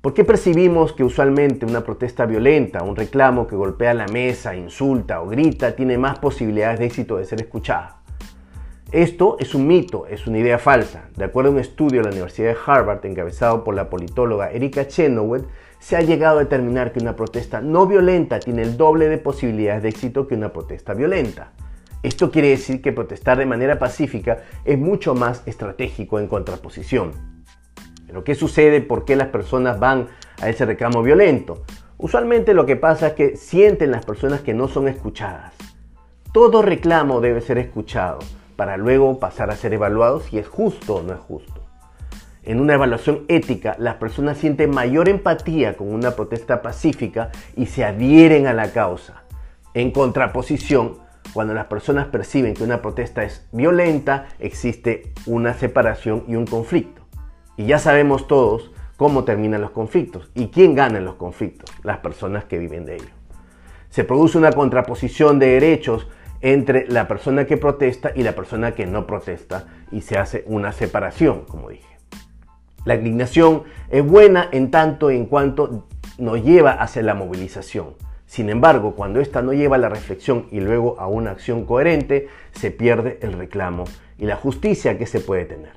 ¿Por qué percibimos que usualmente una protesta violenta, un reclamo que golpea la mesa, insulta o grita, tiene más posibilidades de éxito de ser escuchada? Esto es un mito, es una idea falsa. De acuerdo a un estudio de la Universidad de Harvard encabezado por la politóloga Erika Chenoweth, se ha llegado a determinar que una protesta no violenta tiene el doble de posibilidades de éxito que una protesta violenta. Esto quiere decir que protestar de manera pacífica es mucho más estratégico en contraposición. Pero ¿qué sucede? ¿Por qué las personas van a ese reclamo violento? Usualmente lo que pasa es que sienten las personas que no son escuchadas. Todo reclamo debe ser escuchado para luego pasar a ser evaluado si es justo o no es justo. En una evaluación ética, las personas sienten mayor empatía con una protesta pacífica y se adhieren a la causa. En contraposición, cuando las personas perciben que una protesta es violenta, existe una separación y un conflicto. Y ya sabemos todos cómo terminan los conflictos y quién gana en los conflictos, las personas que viven de ello. Se produce una contraposición de derechos entre la persona que protesta y la persona que no protesta y se hace una separación, como dije. La indignación es buena en tanto en cuanto nos lleva hacia la movilización. Sin embargo, cuando esta no lleva a la reflexión y luego a una acción coherente, se pierde el reclamo y la justicia que se puede tener.